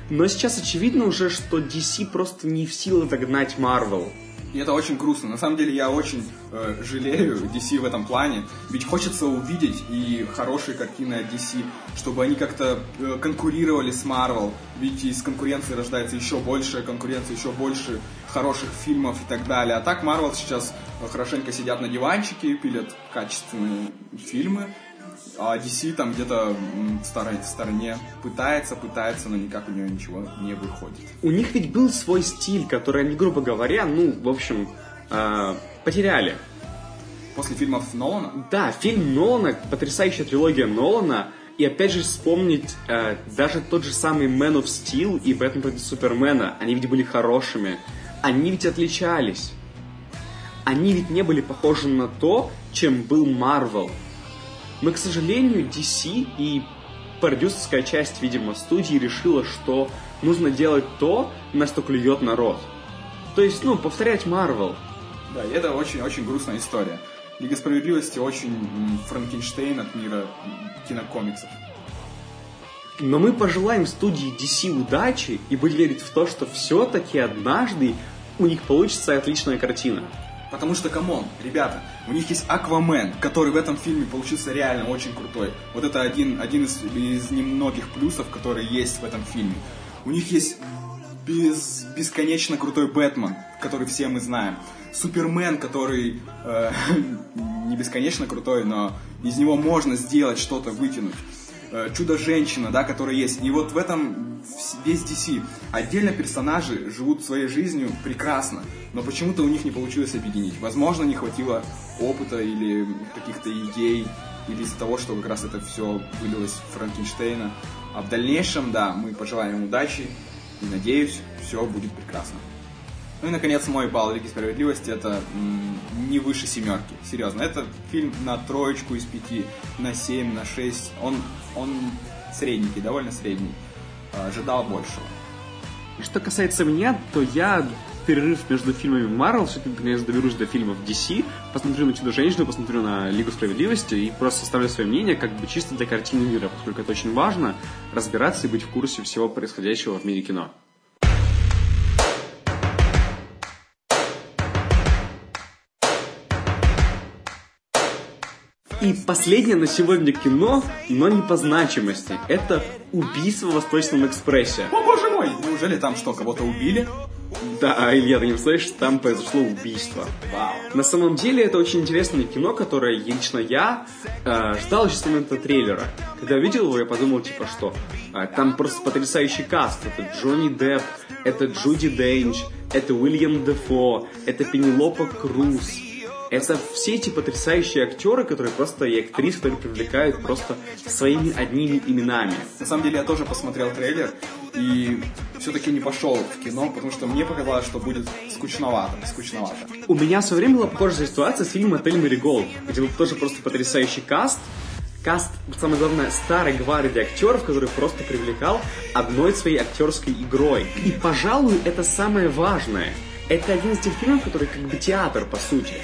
Но сейчас очевидно уже, что DC просто не в силах догнать Marvel. И это очень грустно. На самом деле я очень э, жалею DC в этом плане. Ведь хочется увидеть и хорошие картины от DC, чтобы они как-то э, конкурировали с Marvel. Ведь из конкуренции рождается еще больше конкуренции, еще больше хороших фильмов и так далее. А так Marvel сейчас э, хорошенько сидят на диванчике, пилят качественные фильмы. А DC там где-то в стороне, в стороне пытается, пытается, но никак у нее ничего не выходит. У них ведь был свой стиль, который они, грубо говоря, ну, в общем, э, потеряли. После фильмов Нолана Да, фильм Нолана, потрясающая трилогия Нолана, и опять же вспомнить э, даже тот же самый Man of Steel и Бэтмен против Супермена, они ведь были хорошими, они ведь отличались. Они ведь не были похожи на то, чем был Marvel. Но, к сожалению, DC и продюсерская часть, видимо, студии решила, что нужно делать то, на что клюет народ. То есть, ну, повторять Marvel. Да, и это очень-очень грустная история. Лига Справедливости очень Франкенштейн от мира кинокомиксов. Но мы пожелаем студии DC удачи и будем верить в то, что все-таки однажды у них получится отличная картина. Потому что, come on, ребята, у них есть Аквамен, который в этом фильме получился реально очень крутой. Вот это один, один из, из немногих плюсов, которые есть в этом фильме. У них есть без, бесконечно крутой Бэтмен, который все мы знаем. Супермен, который э, не бесконечно крутой, но из него можно сделать что-то, вытянуть. Э, Чудо-женщина, да, которая есть. И вот в этом весь DC. Отдельно персонажи живут своей жизнью прекрасно, но почему-то у них не получилось объединить. Возможно, не хватило опыта или каких-то идей, или из-за того, что как раз это все вылилось в Франкенштейна. А в дальнейшем, да, мы пожелаем удачи и надеюсь, все будет прекрасно. Ну и, наконец, мой балл Лиги Справедливости это не выше семерки. Серьезно, это фильм на троечку из пяти, на семь, на шесть. Он, он средненький, довольно средний. Ожидал большего. Что касается меня, то я перерыв между фильмами Marvel, все-таки наконец доберусь до фильмов DC, посмотрю на Чудо-женщину, посмотрю на Лигу Справедливости и просто составлю свое мнение, как бы чисто для картины мира, поскольку это очень важно, разбираться и быть в курсе всего происходящего в мире кино. И последнее на сегодня кино, но не по значимости. Это «Убийство в Восточном экспрессе». О боже мой! Неужели там что, кого-то убили? Да, Илья, ты не представляешь, там произошло убийство. Вау. На самом деле это очень интересное кино, которое лично я э, ждал еще с момента трейлера. Когда увидел его, я подумал, типа, что э, там просто потрясающий каст. Это Джонни Депп, это Джуди Денч, это Уильям Дефо, это Пенелопа Круз. Это все эти потрясающие актеры, которые просто и актрисы, которые привлекают просто своими одними именами. На самом деле я тоже посмотрел трейлер и все-таки не пошел в кино, потому что мне показалось, что будет скучновато, скучновато. У меня в свое время была похожая ситуация с фильмом «Отель Мэриголд», где был тоже просто потрясающий каст. Каст, самое главное, старой гвардии актеров, который просто привлекал одной своей актерской игрой. И, пожалуй, это самое важное. Это один из тех фильмов, который как бы театр, по сути.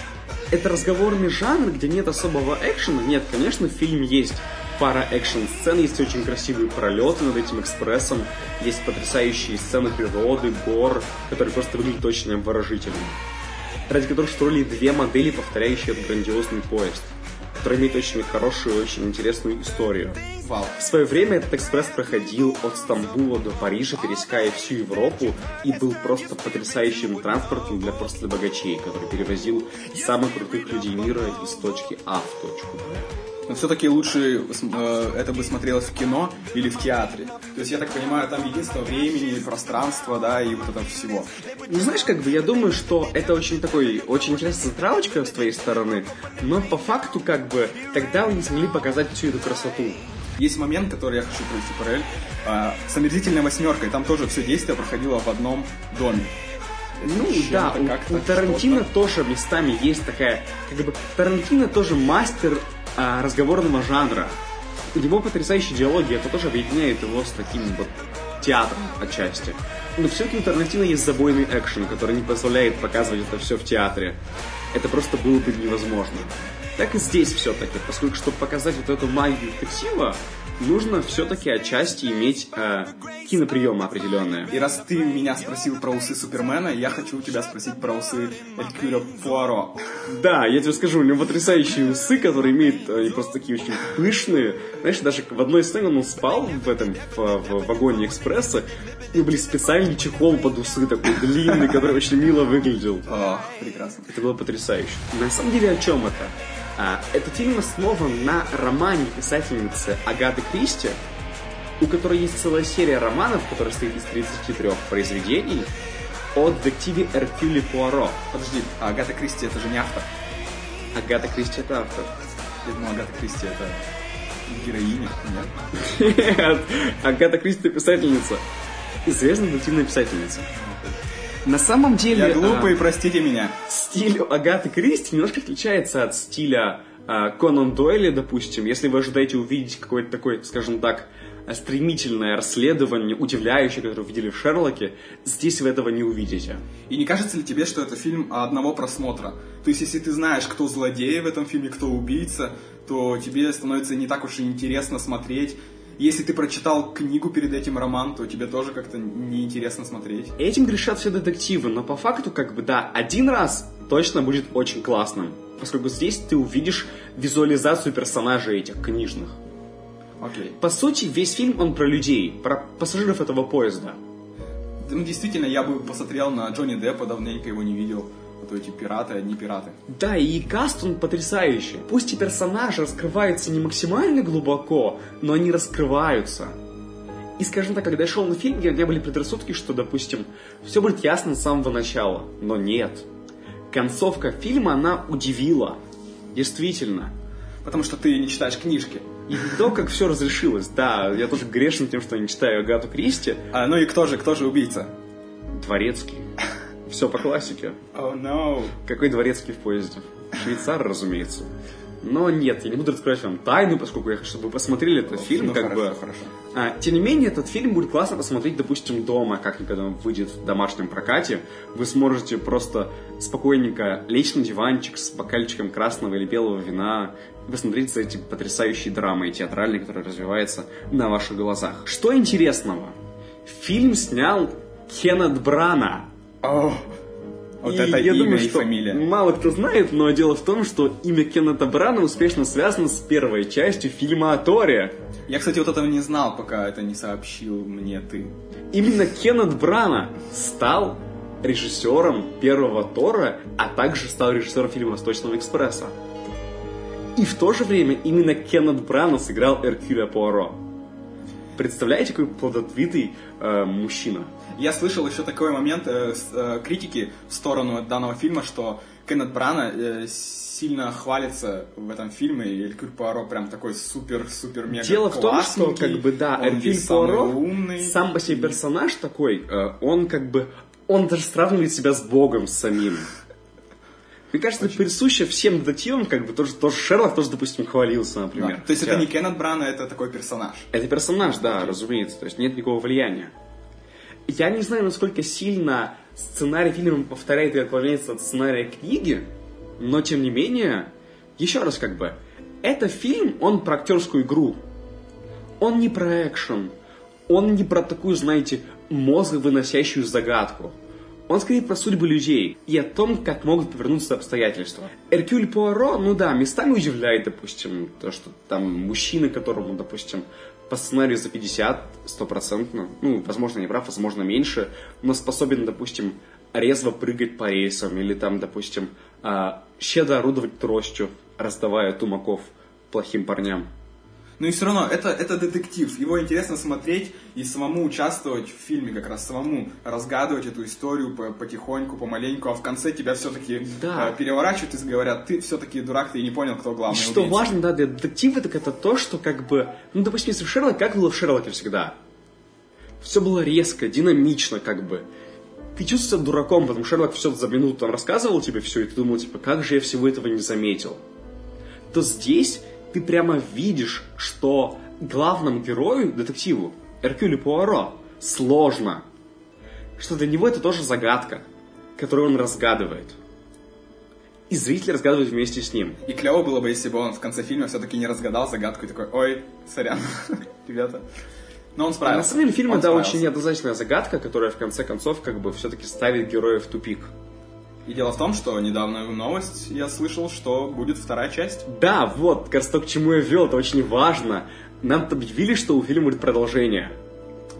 Это разговорный жанр, где нет особого экшена. Нет, конечно, в фильме есть пара экшн-сцен, есть очень красивые пролеты над этим экспрессом, есть потрясающие сцены природы, гор, которые просто выглядят очень обворожительно. Ради которых строили две модели, повторяющие этот грандиозный поезд, который имеет очень хорошую, очень интересную историю. Вау. В свое время этот экспресс проходил от Стамбула до Парижа, пересекая всю Европу, и был просто потрясающим транспортом для просто богачей, который перевозил самых крутых людей мира из точки А в точку Б. Но все-таки лучше э, это бы смотрелось в кино или в театре. То есть, я так понимаю, там единство времени, пространства, да, и вот этого всего. Ну, знаешь, как бы я думаю, что это очень такой, очень интересная затравочка с твоей стороны, но по факту, как бы, тогда вы не смогли показать всю эту красоту. Есть момент, который я хочу провести параллель. А, с омерзительной восьмеркой. Там тоже все действие проходило в одном доме. Ну да, у, Тарантино тоже местами есть такая, как бы Тарантино тоже мастер а, разговорного жанра. У него потрясающие диалоги, это тоже объединяет его с таким вот театром отчасти. Но все-таки у Тарантино есть забойный экшен, который не позволяет показывать это все в театре. Это просто было бы невозможно. Так и здесь все-таки, поскольку, чтобы показать вот эту магию детектива, нужно все-таки отчасти иметь э, киноприемы определенные. И раз ты меня спросил про усы Супермена, я хочу у тебя спросить про усы Элькюля Пуаро. Да, я тебе скажу, у него потрясающие усы, которые имеют, они просто такие очень пышные. Знаешь, даже в одной сцене он спал в этом, в, в вагоне экспресса, него были специальный чехол под усы такой длинный, который очень мило выглядел. О, прекрасно. Это было потрясающе. На самом деле, о чем это? А, этот фильм основан на романе писательницы Агаты Кристи, у которой есть целая серия романов, которая состоит из 33 произведений, о детективе Эркюле Пуаро. Подожди, а Агата Кристи это же не автор. Агата Кристи это автор. Я думал, Агата Кристи это героиня. Нет? Нет, Агата Кристи писательница. Известная детективная писательница. На самом деле... Я глупый, а, простите меня. стиль Агаты Кристи немножко отличается от стиля а, Конан Дойля, допустим. Если вы ожидаете увидеть какое-то такое, скажем так, а, стремительное расследование, удивляющее, которое вы видели в Шерлоке, здесь вы этого не увидите. И не кажется ли тебе, что это фильм одного просмотра? То есть, если ты знаешь, кто злодей в этом фильме, кто убийца, то тебе становится не так уж и интересно смотреть. Если ты прочитал книгу перед этим роман, то тебе тоже как-то неинтересно смотреть. Этим грешат все детективы, но по факту, как бы, да, один раз точно будет очень классным. Поскольку здесь ты увидишь визуализацию персонажей этих книжных. Окей. По сути, весь фильм, он про людей, про пассажиров этого поезда. Да, Ну, действительно, я бы посмотрел на Джонни Деппа, давненько его не видел. Вот эти пираты, одни пираты. Да, и каст он потрясающий. Пусть и персонажи раскрываются не максимально глубоко, но они раскрываются. И, скажем так, когда я шел на фильм, у меня были предрассудки, что, допустим, все будет ясно с самого начала. Но нет. Концовка фильма, она удивила. Действительно. Потому что ты не читаешь книжки. И то, как все разрешилось. Да, я тоже грешен тем, что не читаю Агату Кристи. А, ну и кто же, кто же убийца? Дворецкий. Все по классике. Oh no. Какой дворецкий в поезде? Швейцар, разумеется. Но нет, я не буду раскрывать вам тайну, поскольку я хочу, чтобы вы посмотрели этот фильм, Ну, как хорошо, бы. хорошо. А, тем не менее, этот фильм будет классно посмотреть, допустим, дома, как когда он выйдет в домашнем прокате. Вы сможете просто спокойненько лечь на диванчик с бокальчиком красного или белого вина посмотреть за эти потрясающие драмы театральные, которые развиваются на ваших глазах. Что интересного? Фильм снял Кеннет Брана. О, вот И это я имя думаю, и что фамилия. Мало кто знает, но дело в том, что имя Кеннета Брана успешно связано с первой частью фильма о Торе. Я, кстати, вот этого не знал, пока это не сообщил мне ты. Именно Кеннет Брана стал режиссером первого Тора, а также стал режиссером фильма «Восточного экспресса». И в то же время именно Кеннет Брана сыграл Эркюля Пуаро. Представляете, какой плодотвитый э, мужчина? Я слышал еще такой момент э, с, э, критики в сторону данного фильма, что Кеннет Брана э, сильно хвалится в этом фильме, и Элькюль Пуаро прям такой супер-супер-мега Дело в том, что, как бы, да, самый Пуаро, умный. сам по себе персонаж такой, э, он как бы, он даже сравнивает себя с Богом самим. Мне кажется, это присуще всем детективам, как бы, тоже, тоже Шерлок тоже, допустим, хвалился, Да. например. То есть это Хотя- не Кеннет Брана, это такой персонаж. Это персонаж, да, разумеется, то есть нет никакого влияния. Я не знаю, насколько сильно сценарий фильма повторяет и отклоняется от сценария книги, но тем не менее, еще раз как бы, это фильм, он про актерскую игру. Он не про экшен, он не про такую, знаете, мозг выносящую загадку. Он скорее про судьбы людей и о том, как могут повернуться обстоятельства. Эркюль Пуаро, ну да, местами удивляет, допустим, то, что там мужчина, которому, допустим, по сценарию за 50, стопроцентно, ну, возможно, не прав, возможно, меньше, но способен, допустим, резво прыгать по рейсам или там, допустим, а, щедро орудовать тростью, раздавая тумаков плохим парням. Но и все равно, это, это детектив. Его интересно смотреть и самому участвовать в фильме, как раз самому разгадывать эту историю по- потихоньку, помаленьку, а в конце тебя все-таки Да. переворачивают и говорят, ты все-таки дурак, ты не понял, кто главный И что убийца». важно, да, для детектива, так это то, что как бы, ну, допустим, если в Шерлоке, как было в Шерлоке всегда? Все было резко, динамично, как бы. Ты чувствовал себя дураком, потому что Шерлок все за минуту там рассказывал тебе все, и ты думал, типа, как же я всего этого не заметил? То здесь ты прямо видишь, что главному герою, детективу, Эркюлю Пуаро, сложно. Что для него это тоже загадка, которую он разгадывает. И зритель разгадывает вместе с ним. И клево было бы, если бы он в конце фильма все-таки не разгадал загадку и такой, ой, сорян, ребята. Но он А справился. на самом деле фильм это очень неоднозначная загадка, которая в конце концов как бы все-таки ставит героя в тупик. И дело в том, что недавно новость я слышал, что будет вторая часть. Да, вот, как раз то, к чему я вел, это очень важно. Нам объявили, что у фильма будет продолжение.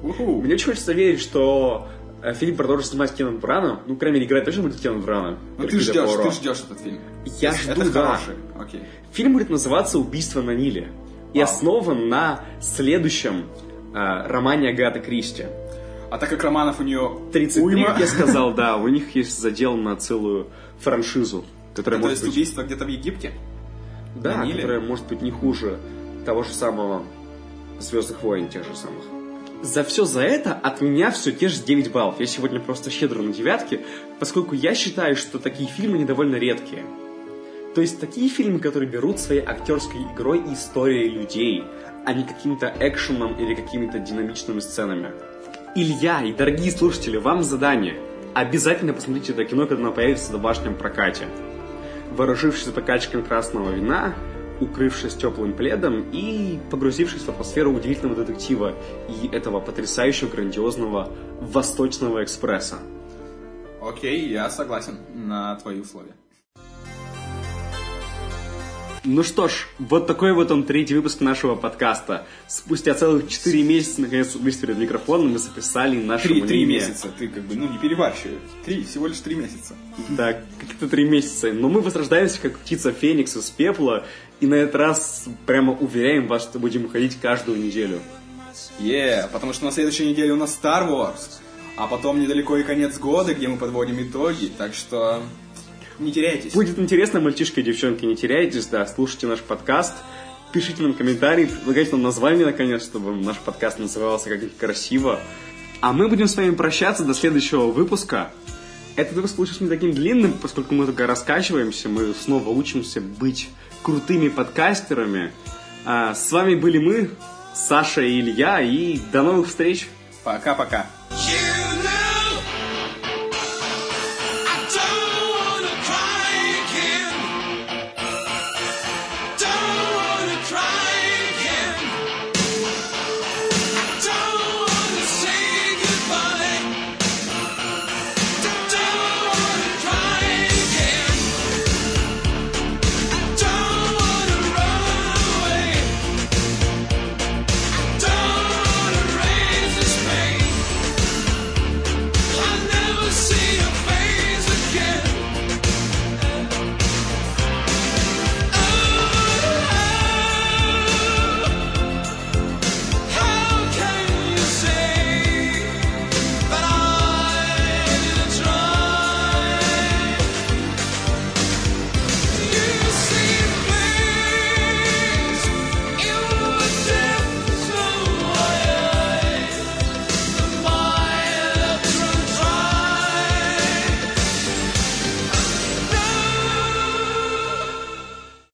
Уху. Мне очень хочется верить, что э, фильм продолжит снимать Кеннет Брана. Ну, кроме мере, играть точно будет Кеннет Брана. Ну ты ждешь, ты ждешь этот фильм. Я То жду, Это да. хороший. Окей. Фильм будет называться «Убийство на Ниле» и Вау. основан на следующем э, романе Агаты Кристи. А так как романов у нее 33, уйма, я сказал, да, у них есть задел на целую франшизу, которая то может есть быть... убийство где-то в Египте? Да, на Ниле? которая может быть не хуже того же самого Звездных войн, тех же самых. За все за это от меня все те же 9 баллов. Я сегодня просто щедро на девятке, поскольку я считаю, что такие фильмы недовольно редкие. То есть такие фильмы, которые берут своей актерской игрой и историей людей, а не каким-то экшеном или какими-то динамичными сценами. Илья и дорогие слушатели, вам задание. Обязательно посмотрите это кино, когда оно появится в домашнем прокате. Вооружившись стаканчиком красного вина, укрывшись теплым пледом и погрузившись в атмосферу удивительного детектива и этого потрясающего, грандиозного Восточного экспресса. Окей, я согласен на твои условия. Ну что ж, вот такой вот он третий выпуск нашего подкаста. Спустя целых 4 месяца, наконец, перед микрофоном мы записали наше Три, три месяца, ты как бы, ну, не перебарщивай. Три, всего лишь три месяца. Да, как-то три месяца. Но мы возрождаемся, как птица Феникс из пепла, и на этот раз прямо уверяем вас, что будем ходить каждую неделю. Е, потому что на следующей неделе у нас Star Wars, а потом недалеко и конец года, где мы подводим итоги, так что не теряйтесь. Будет интересно, мальчишки и девчонки, не теряйтесь, да, слушайте наш подкаст, пишите нам комментарии, предлагайте нам название, наконец, чтобы наш подкаст назывался как-нибудь красиво. А мы будем с вами прощаться до следующего выпуска. Этот выпуск получился не таким длинным, поскольку мы только раскачиваемся, мы снова учимся быть крутыми подкастерами. А, с вами были мы, Саша и Илья, и до новых встреч! Пока-пока.